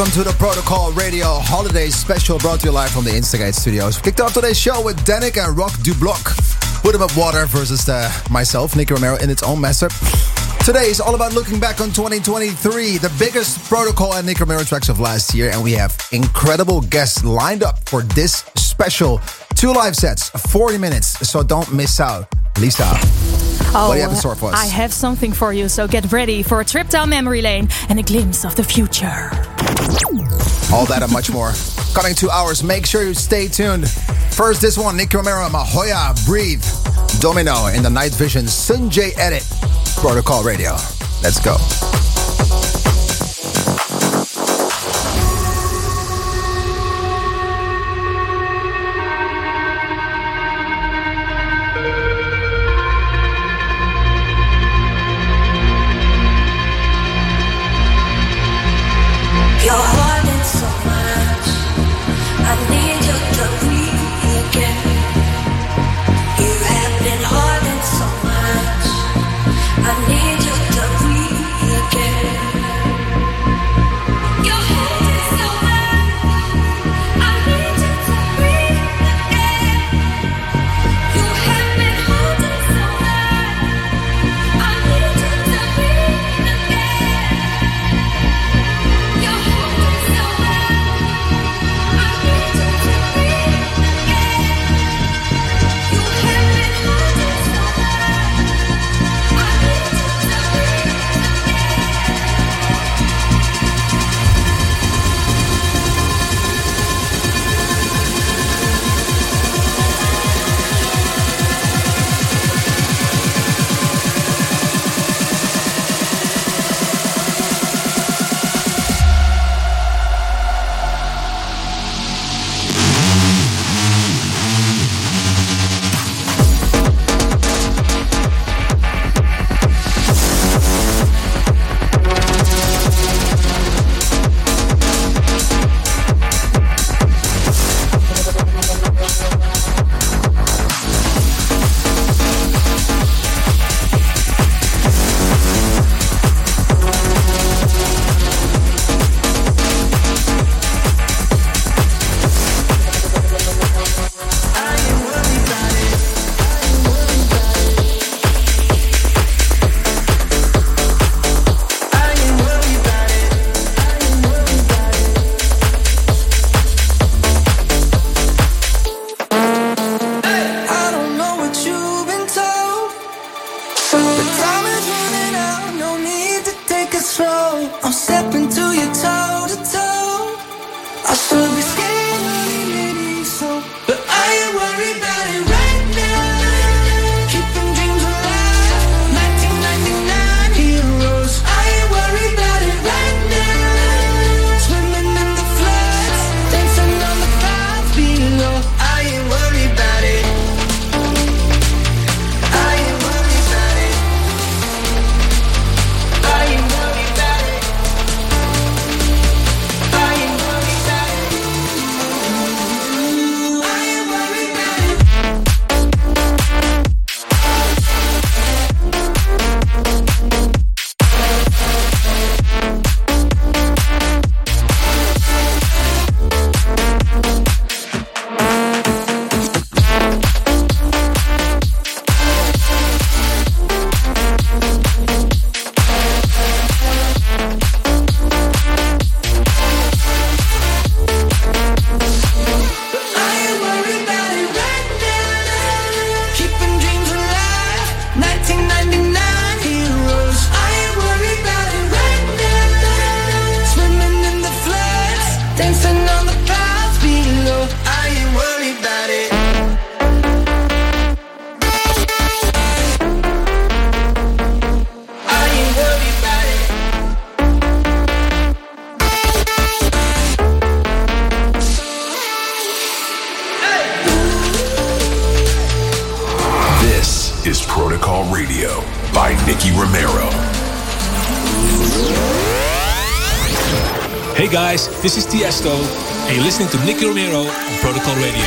Welcome to the Protocol Radio Holiday Special brought to you live from the Instigate Studios. We kicked off today's show with Danik and Rock du Bloc. Put him up water versus uh, myself, Nicky Romero, in its own master. Today is all about looking back on 2023, the biggest Protocol and Nicky Romero tracks of last year, and we have incredible guests lined up for this special. Two live sets, 40 minutes, so don't miss out. Lisa. Oh, what do you have in store for us? I have something for you, so get ready for a trip down memory lane and a glimpse of the future. All that and much more. Coming two hours, make sure you stay tuned. First, this one, Nicky Romero, Mahoya, Breathe, Domino in the Night Vision, Sunjay Edit, Protocol Radio. Let's go. Tiesto, and you're listening to Nicky Romero on Protocol Radio.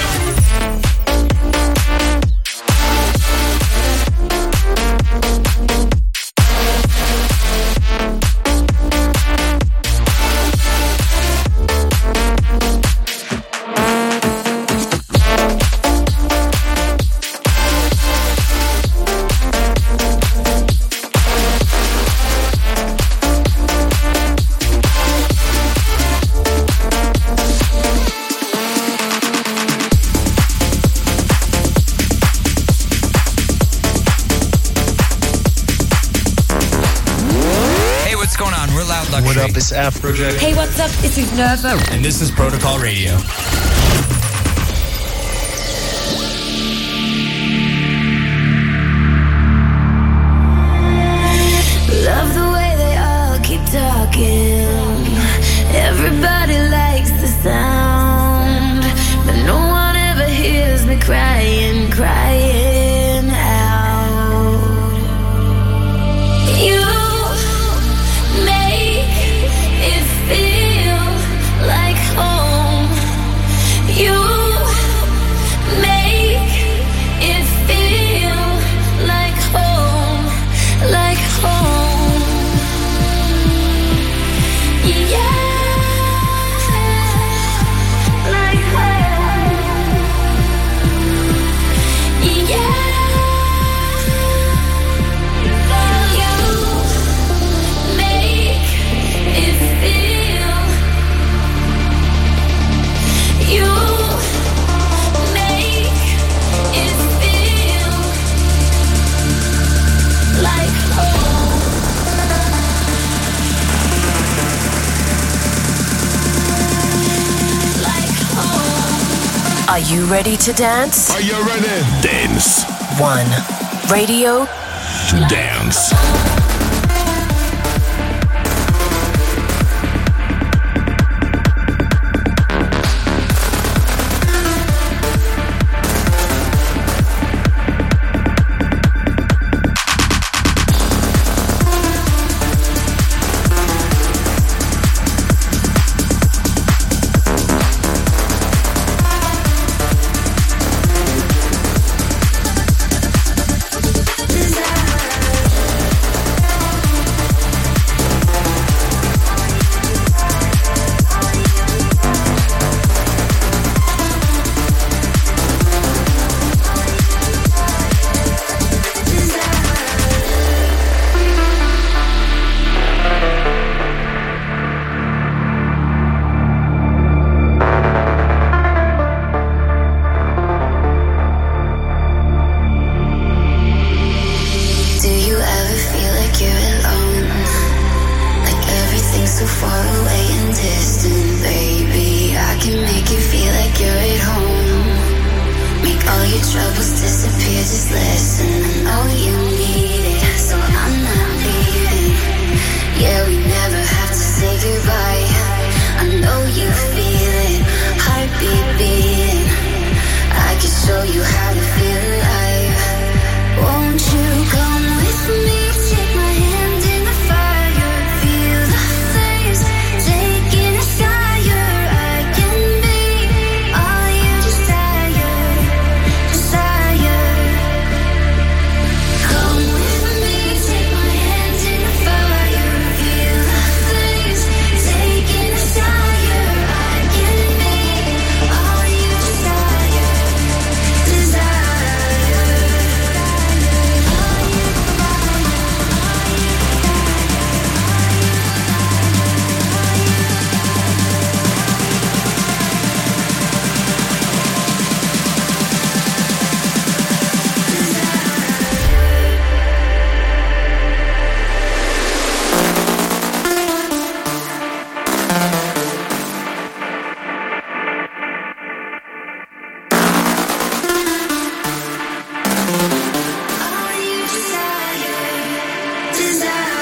Afrojack. Hey, what's up? This is Nervo. And this is Protocol Radio. Ready to dance? Are you ready? Dance. One. Radio. Dance. desire.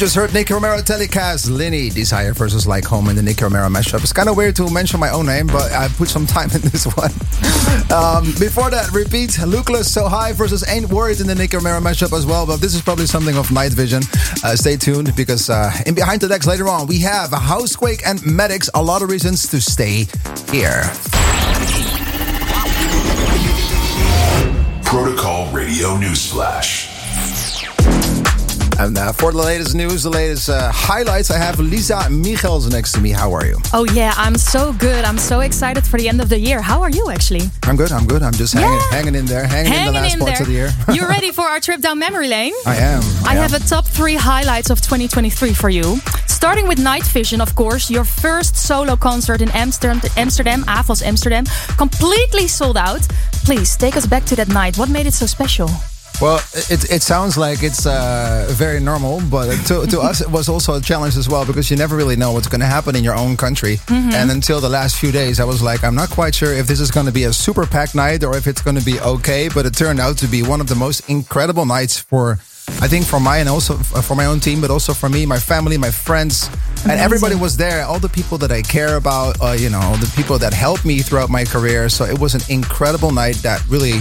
Just heard Nicky Romero telecast Linny Desire versus Like Home in the Nicky Romero mashup. It's kind of weird to mention my own name, but I put some time in this one. Um, before that, repeat Lukeless So High versus Ain't Worried in the Nicky Romero mashup as well. But this is probably something of night vision. Uh, stay tuned because uh, in Behind the Decks later on, we have Housequake and Medics. A lot of reasons to stay here. Protocol Radio Newsflash. And uh, for the latest news, the latest uh, highlights, I have Lisa Michels next to me. How are you? Oh, yeah, I'm so good. I'm so excited for the end of the year. How are you, actually? I'm good. I'm good. I'm just hanging, Yeah. hanging in there, hanging, Hanging in the last in parts there. of the year. you ready for our trip down memory lane? I am. I am. have a top three highlights of 2023 for you. Starting with Night Vision, of course, your first solo concert in Amsterdam, Amsterdam, AFAS Amsterdam, completely sold out. Please take us back to that night. What made it so special? Well, it, it sounds like it's uh, very normal, but to, to us, it was also a challenge as well because you never really know what's going to happen in your own country. Mm-hmm. And until the last few days, I was like, I'm not quite sure if this is going to be a super packed night or if it's going to be okay. But it turned out to be one of the most incredible nights for, I think, for my and also for my own team, but also for me, my family, my friends. And everybody was there. All the people that I care about, uh, you know, the people that helped me throughout my career. So it was an incredible night that really,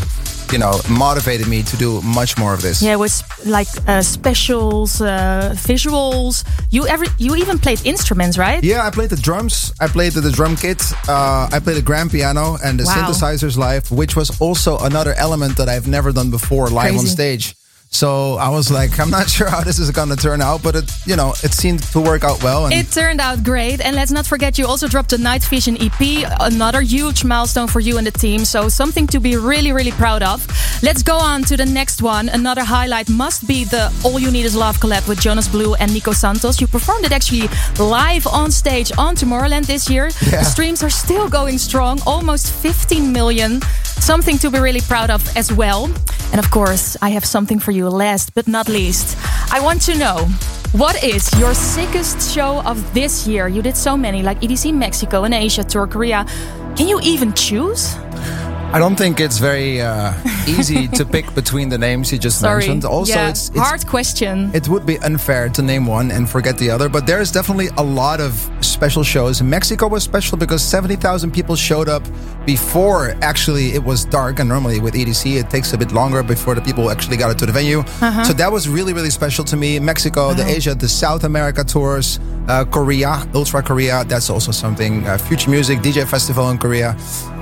you know, motivated me to do much more of this. Yeah, with like uh, specials, uh, visuals. You ever you even played instruments, right? Yeah, I played the drums. I played the, the drum kit. Uh, I played the grand piano and the Wow. synthesizers live, which was also another element that I've never done before live on stage. So I was like, I'm not sure how this is going to turn out, but it, you know, it seemed to work out well. And It turned out great. And let's not forget, you also dropped the Night Vision EP, another huge milestone for you and the team. So, something to be really, really proud of. Let's go on to the next one. Another highlight must be the All You Need Is Love collab with Jonas Blue and Nico Santos. You performed it actually live on stage on Tomorrowland this year. Yeah. The streams are still going strong, almost 15 million. Something to be really proud of as well. And of course, I have something for you last but not least. I want to know what is your sickest show of this year? You did so many, like EDC Mexico and Asia tour, Korea. Can you even choose? I don't think it's very uh, easy to pick between the names you just Sorry. mentioned. Also, yeah. it's, it's hard question. It would be unfair to name one and forget the other, but there's definitely a lot of special shows. Mexico was special because 70,000 people showed up before actually it was dark. And normally with EDC, it takes a bit longer before the people actually got it to the venue. So that was really, really special to me. Mexico, the Asia, the South America tours, uh, Korea, Ultra Korea, that's also something. Uh, Future Music, DJ Festival in Korea.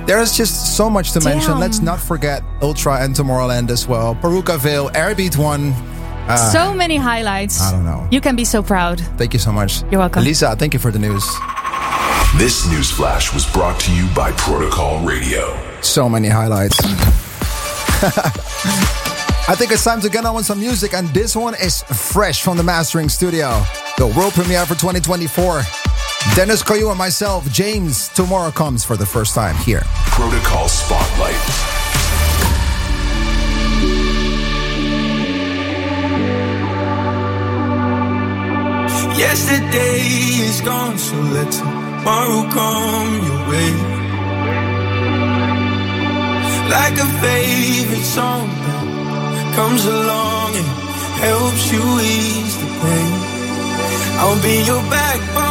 There's just so much to mention. Let's not forget Ultra and Tomorrowland as well. Parookaville, Airbeat One. Ah. so many highlights. I don't know. You can be so proud. Thank you so much. You're welcome. Lisa, thank you for the news. This news flash was brought to you by Protocol Radio. So many highlights. I think it's time to get on with some music, and this one is fresh from the mastering studio. The world premiere for 2024. Dennis Koyu and myself, James, tomorrow comes for the first time here. Protocol Spotlight. Yesterday is gone, so let tomorrow come your way. Like a favorite song that comes along and helps you ease the pain. I'll be your backbone,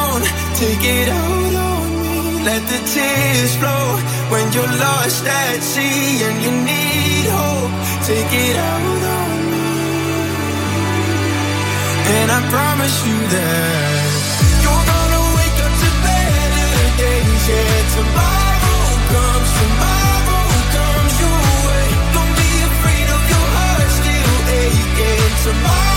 take it out on me. Let the tears flow when you're lost at sea and you need hope. Take it out on me. And I promise you that you're gonna wake up to better days. Yeah, tomorrow comes, tomorrow comes your way. Don't be afraid of your heart still aching. Tomorrow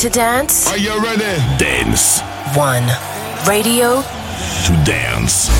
to dance? Are you ready? Dance. One. Radio. To dance.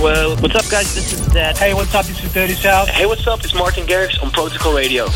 Well, what's up, guys? This is Dad. Hey, what's up? This is Dirty South. Hey, what's up? It's Martin Garrix on Protocol Radio.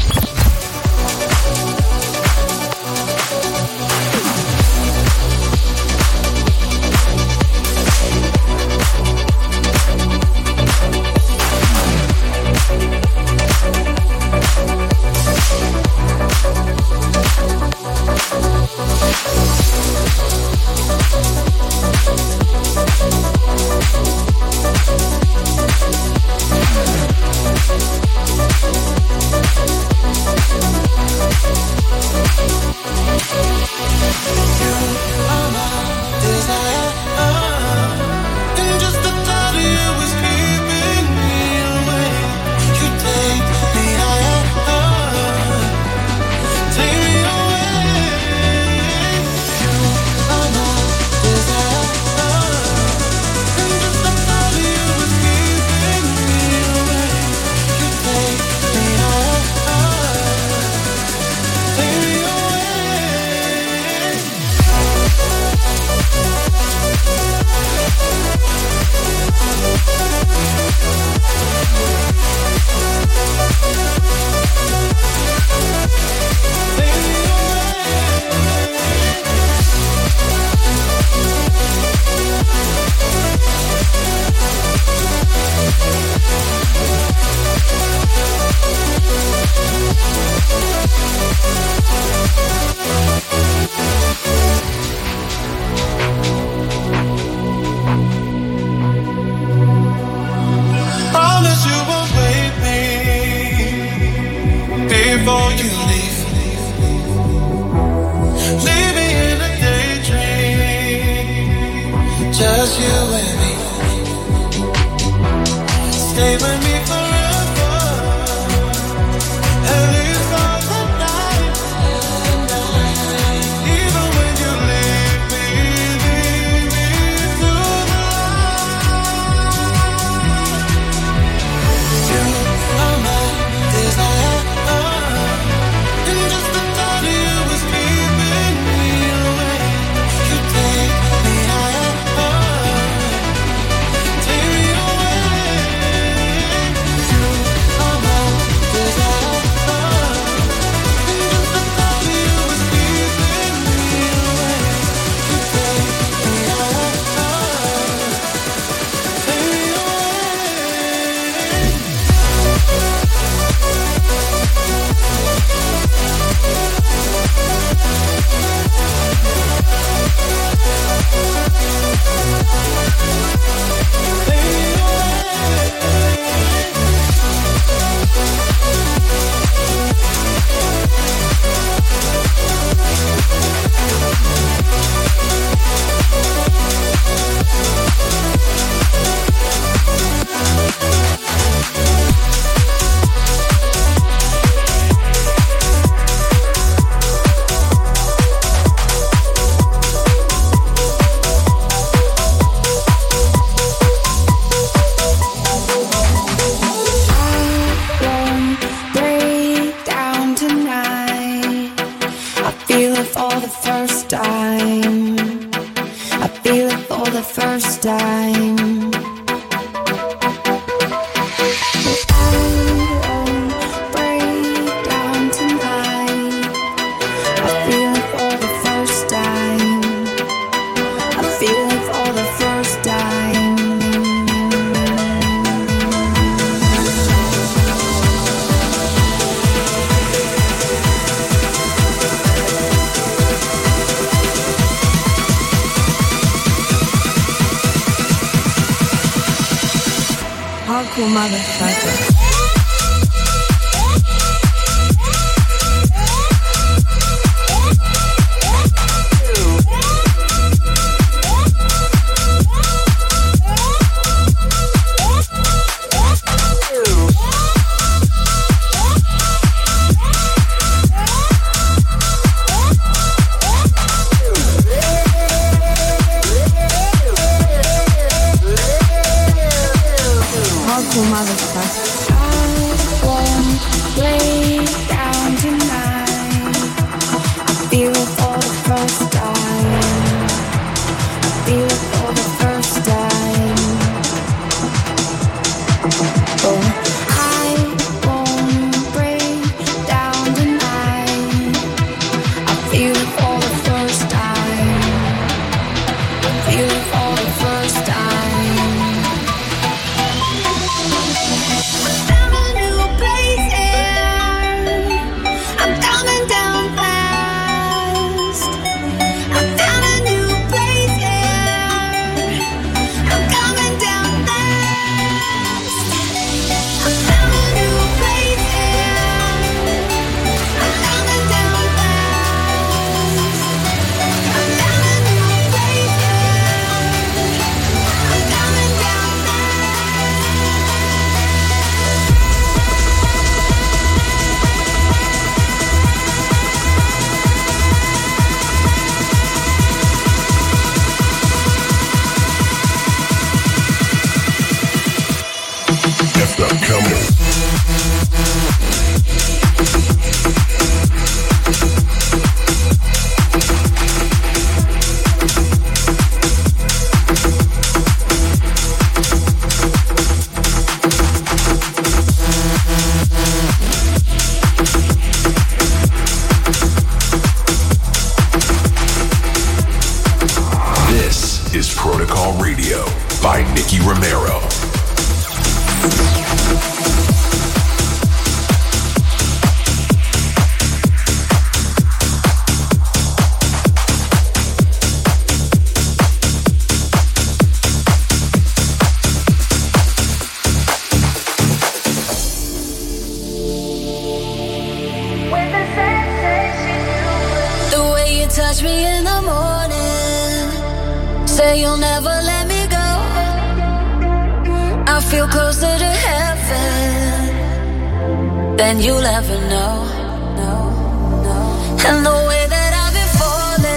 And the way that I've been falling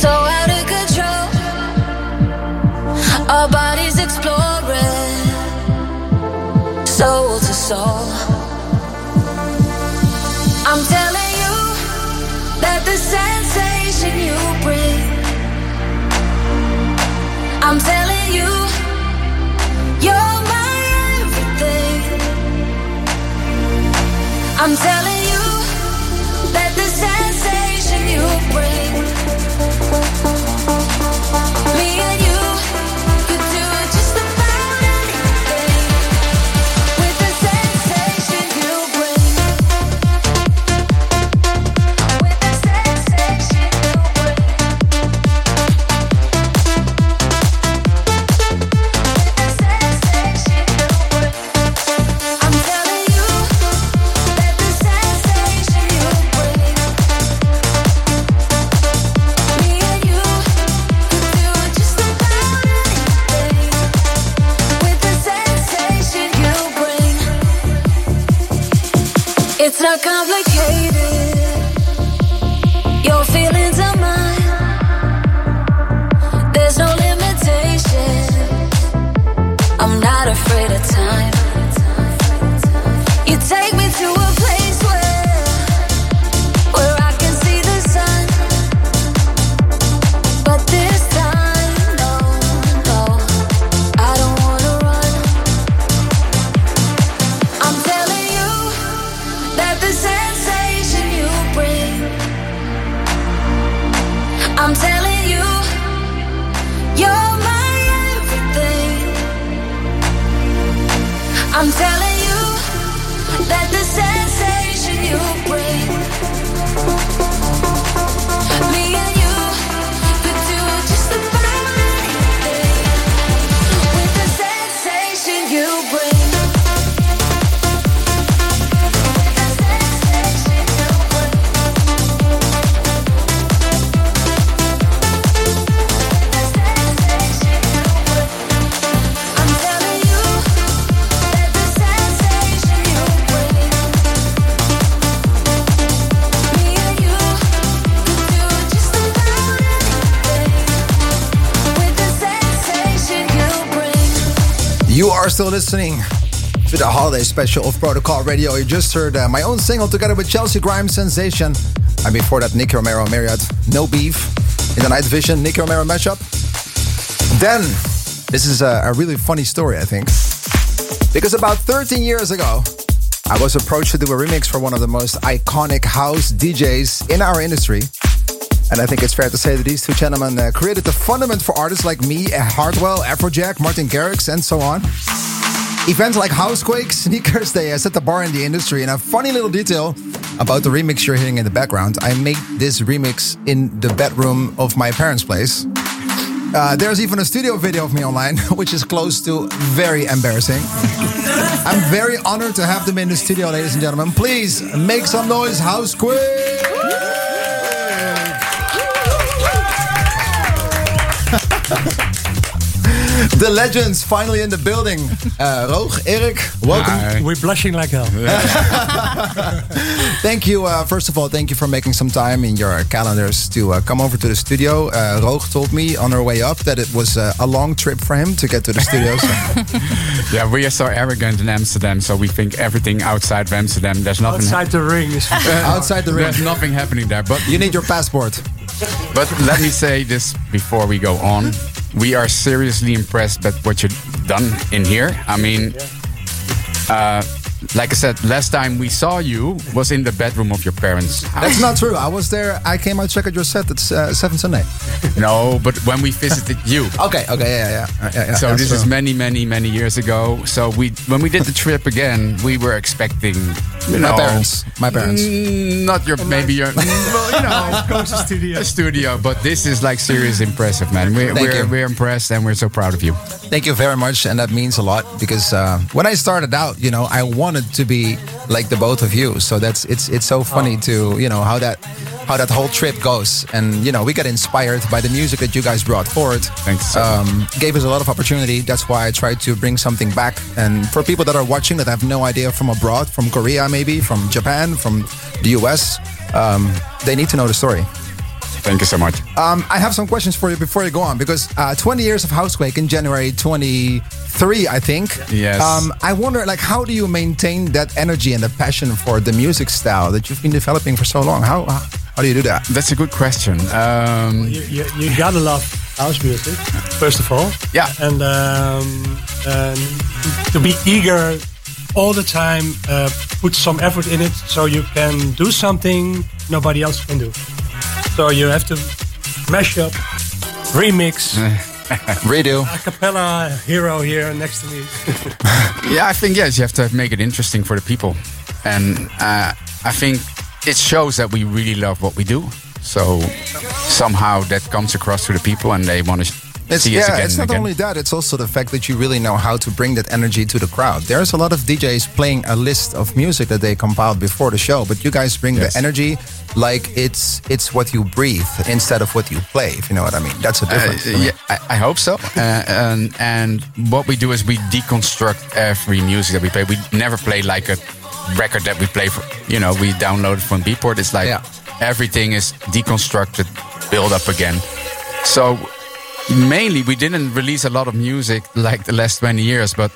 so out of control. Our bodies exploring, soul to soul. I'm telling you that the sensation you bring, I'm telling. I'm telling Come. cabeza. You're my everything. I'm telling are still listening to the holiday special of Protocol Radio. You just heard uh, my own single together with Chelsea Grimes Sensation. And before that, Nicky Romero Marriott, No Beef. In the Night Vision, Nicky Romero mashup. Then, this is a, a really funny story, I think. Because about 13 years ago, I was approached to do a remix for one of the most iconic house DJs in our industry. And I think it's fair to say that these two gentlemen uh, created the fundament for artists like me, Hardwell, Afrojack, Martin Garrix, and so on. Events like Housequake, Sneakers, they uh, set the bar in the industry. And a funny little detail about the remix you're hearing in the background I made this remix in the bedroom of my parents' place. Uh, there's even a studio video of me online, which is close to very embarrassing. I'm very honored to have them in the studio, ladies and gentlemen. Please make some noise, Housequake! The legends finally in the building. Uh, Roog, Erik, welcome. We're blushing like hell. Thank you. Uh, first of all, thank you for making some time in your calendars to uh, come over to the studio. Uh, Roog told me on our way up that it was uh, a long trip for him to get to the studio. So. Yeah, we are so arrogant in Amsterdam, so we think everything outside of Amsterdam, there's nothing. Outside the ring Outside the ring. There's nothing happening there. But You need your passport. But let me say this before we go on. We are seriously impressed by what you've done in here. I mean, uh, like I said, last time we saw you was in the bedroom of your parents' house. That's not true. I was there. I came out check out your set. It's uh, 7 Sunday. No, but when we visited you. Okay, okay, yeah, yeah. yeah, yeah So that's this is many, many, many years ago. So we, when we did the trip again, we were expecting, you My know, parents. My parents. Mm, not your, maybe your, well, you know, Coast studio. a studio. But this is like serious impressive, man. We're, Thank we're, you. we're impressed and we're so proud of you. Thank you very much, and that means a lot because uh, when I started out, you know, I wanted to be like the both of you. So that's it's it's so funny to you know how that how that whole trip goes, and you know we got inspired by the music that you guys brought forward. Thanks so Um, gave us a lot of opportunity. That's why I tried to bring something back. And for people that are watching that have no idea from abroad, from Korea maybe, from Japan, from the US, um, they need to know the story. Thank you so much. Um, I have some questions for you before you go on because uh, 20 years of Housequake in January 23, I think. Yes. Um, I wonder, like, how do you maintain that energy and the passion for the music style that you've been developing for so long? How how do you do that? That's a good question. Um, You, you, you gotta love house music, first of all. Yeah. And, um, and to be eager all the time, uh, put some effort in it so you can do something nobody else can do. So you have to mash up, remix, Redo. a cappella hero here next to me. yeah, I think yes, you have to make it interesting for the people, and uh, I think it shows that we really love what we do. So somehow that comes across to the people, and they want to It's, see us yeah, again it's not again. only that, it's also the fact that you really know how to bring that energy to the crowd. There's a lot of DJs playing a list of music that they compiled before the show, but you guys bring Yes. the energy like it's it's what you breathe instead of what you play, if you know what I mean. That's a difference. Uh, yeah, I, I hope so. Uh, and, and what we do is we deconstruct every music that we play. We never play like a record that we play for, you know, we download it from Beatport. It's like Yeah. everything is deconstructed, build up again. So mainly we didn't release a lot of music like the last 20 years, but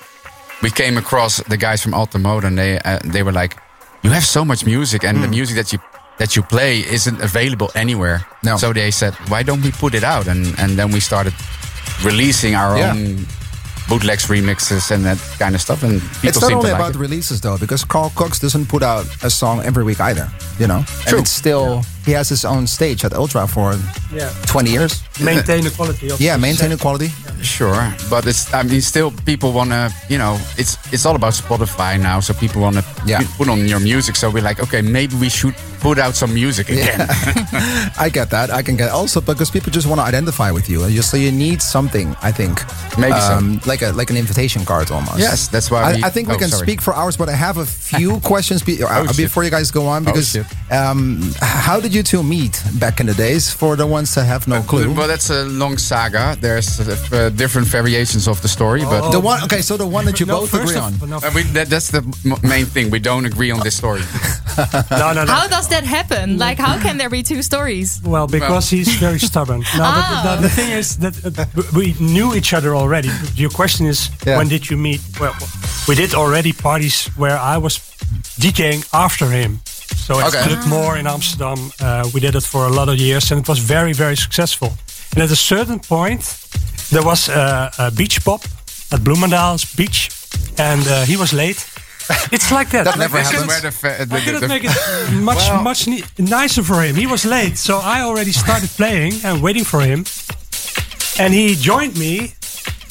we came across the guys from Alta Mode and they, uh, they were like, you have so much music and the Hmm. music that you that you play isn't available anywhere. No. So they said, why don't we put it out? And and then we started releasing our Yeah. own bootlegs, remixes, and that kind of stuff. And people It's not only like about releases though, because Carl Cox doesn't put out a song every week either. You know, True. and it's still he has his own stage at Ultra for Yeah. 20 years. Maintain the quality of Yeah, maintain the maintaining quality. Sure, but it's I mean still people want to you know it's it's all about Spotify now, so people want to Yeah. put on your music. So we're like, okay, maybe we should put out some music again. I get that. I can get also because people just want to identify with you. You- So you need something. I think Um, Maybe so. like a like an invitation card almost. Yes, that's why I, we- I think we oh, can sorry. speak for hours, but I have a few questions be, uh, Oh, shit. before you guys go on because shit. um, how did you two meet back in the days? For the ones that have no clue. Well, that's a long saga. There's uh, uh, different variations of the story, but the one, okay, so the one that you No, both first agree of- on. no, Uh, we, that, that's the main thing. We don't agree on this story. no, no, no. How does that happen? Like, how can there be two stories? Well, because he's very stubborn. No, but the, the thing is that uh, we knew each other already. Your question is, Yeah. when did you meet? Well, we did already parties where I was DJing after him. So at Okay. Club More in Amsterdam, uh, we did it for a lot of years, and it was very, very successful. And at a certain point, there was uh, a beach pop at Bloemendaal's beach, and uh, he was late. It's like that. That never I happens. couldn't- Where the fa- the- I couldn't make it much Well- much ni- nicer for him. He was late, so I already started playing and waiting for him. And he joined me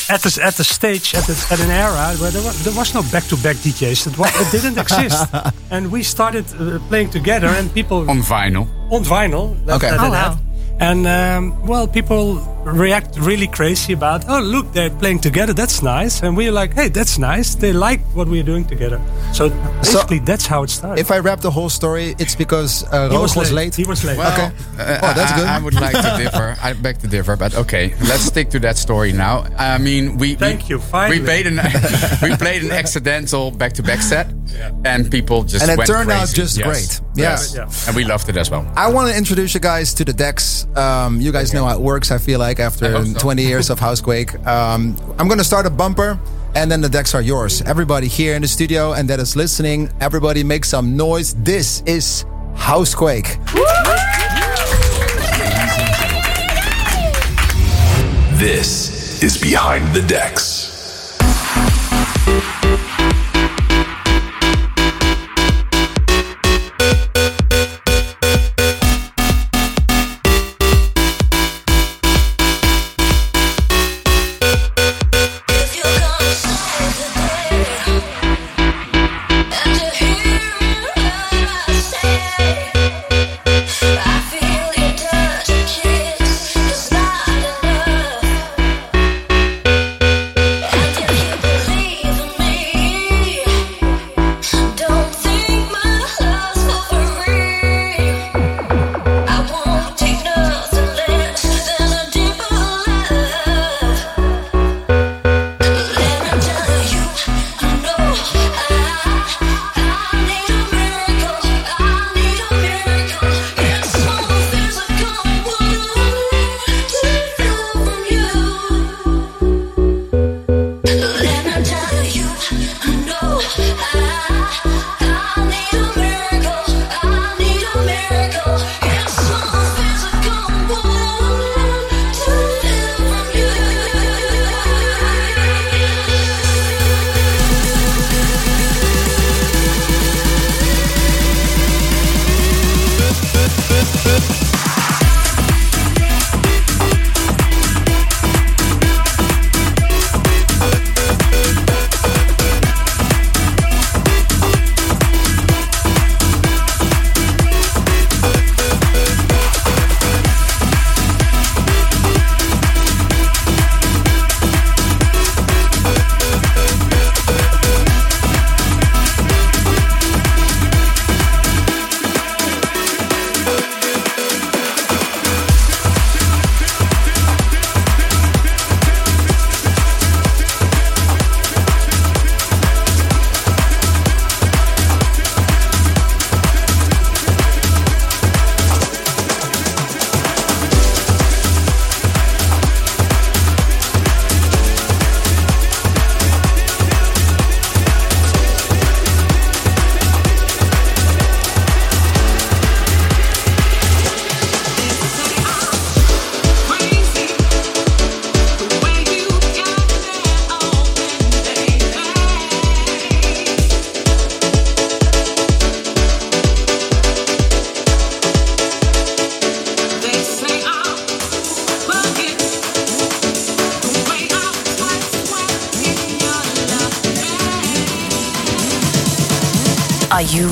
at the at the stage at, the, at an era where there was, there was no back-to-back DJs. It, was, it didn't exist, and we started uh, playing together. And people on vinyl. on vinyl. That, Okay. that Oh, it wow. Had. And um, well, people react really crazy about. Oh, look, they're playing together. That's nice. And we're like, hey, that's nice. They like what we're doing together. So basically, that's how it started. If I wrap the whole story, it's because uh, he Roog was, late. He was late. Well, Okay. uh, Oh, that's good. I would like to differ. I beg to differ, but okay, let's stick to that story now. I mean, we Thank we, you, finally. We played an we played an accidental back-to-back set, and people just And it went turned out just Yes. great. Yeah. Yes. Yeah. and we loved it as well. I want to introduce you guys to the decks. Um, you guys know how it works, I feel like, after so. 20 years of Housequake. Um, I'm going to start a bumper, and then the decks are yours. Everybody here in the studio and that is listening, everybody make some noise. This is Housequake. This is Behind the Decks.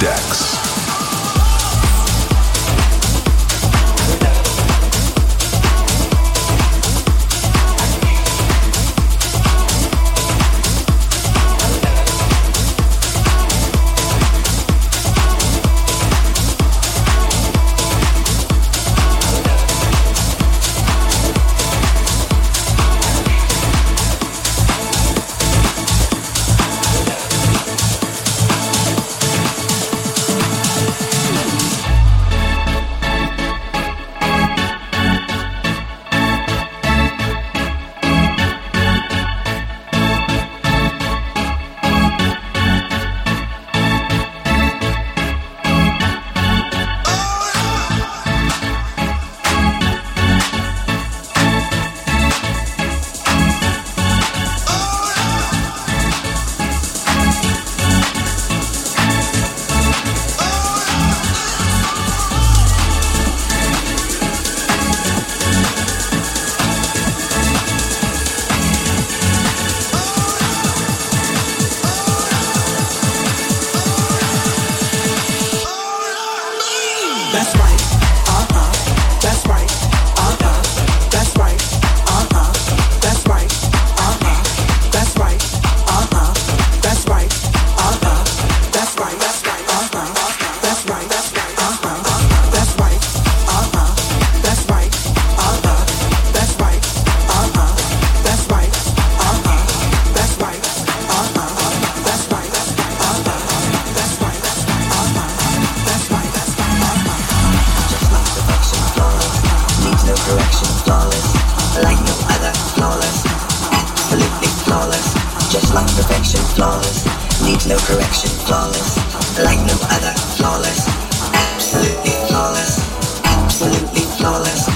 decks. flawless, needs no correction, flawless, like no other, flawless, absolutely flawless, absolutely flawless.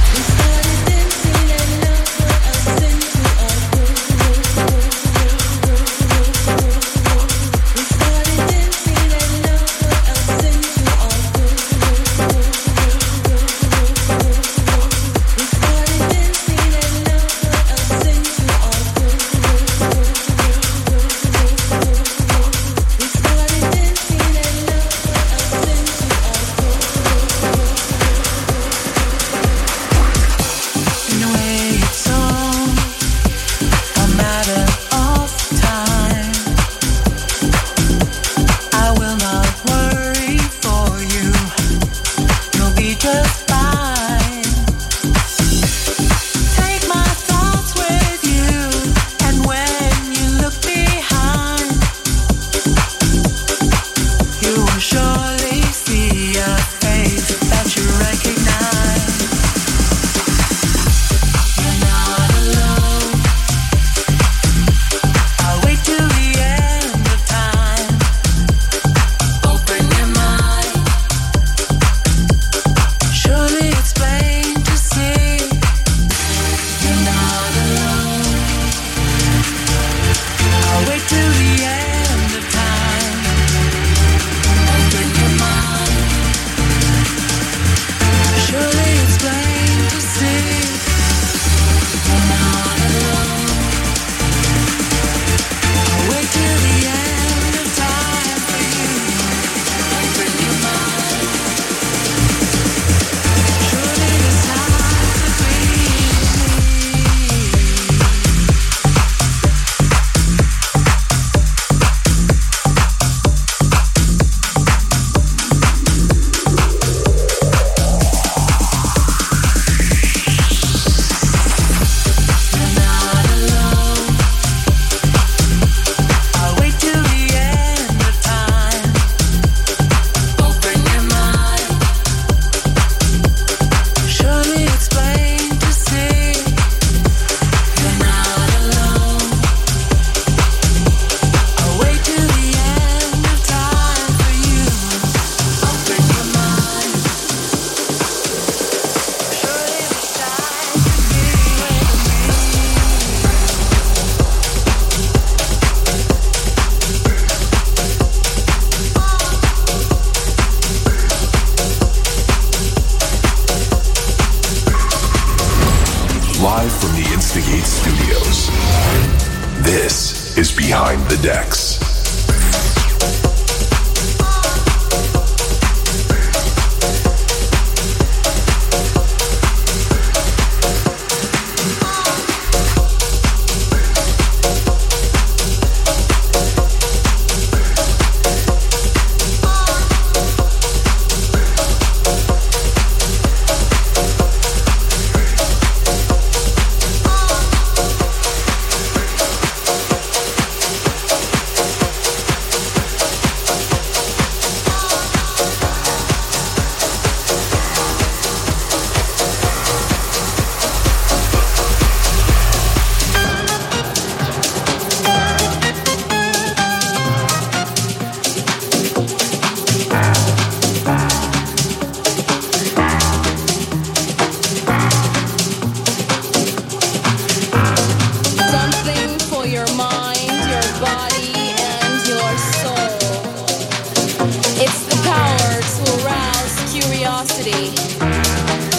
The power to arouse curiosity,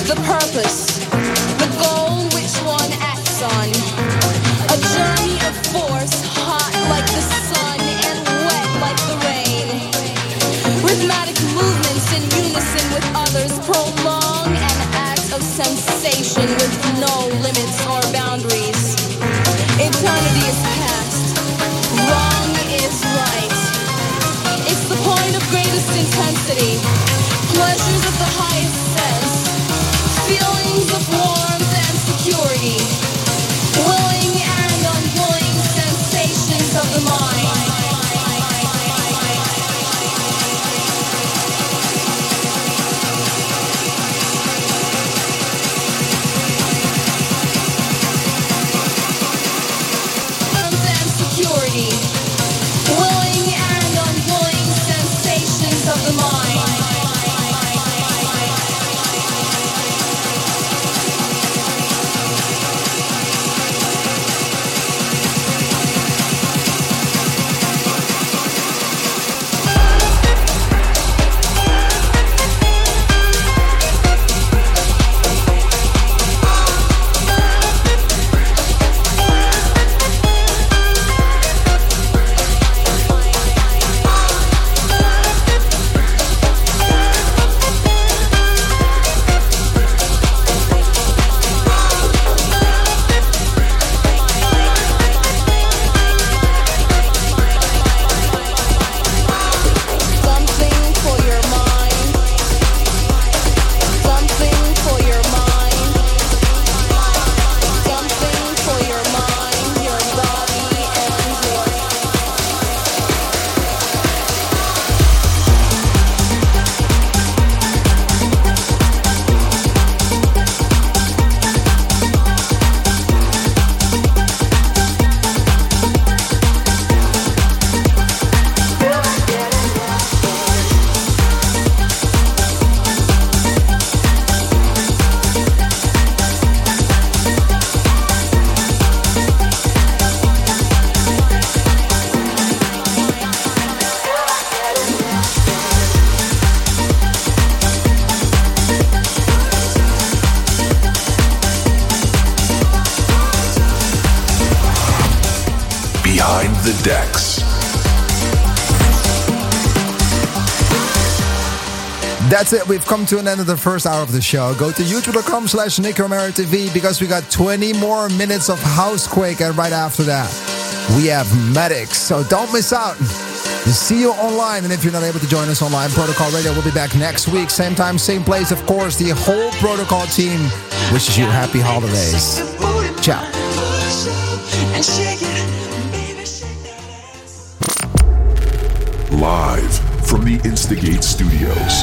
the purpose, intensity. Pleasures of the highest That's it. We've come to an end of the first hour of the show. Go to youtube.com slash TV because we got 20 more minutes of Housequake and right after that we have Medics. So don't miss out. See you online. And if you're not able to join us online, Protocol Radio will be back next week. Same time, same place. Of course, the whole Protocol team wishes you happy holidays. Ciao. Live from the Instigate Studios,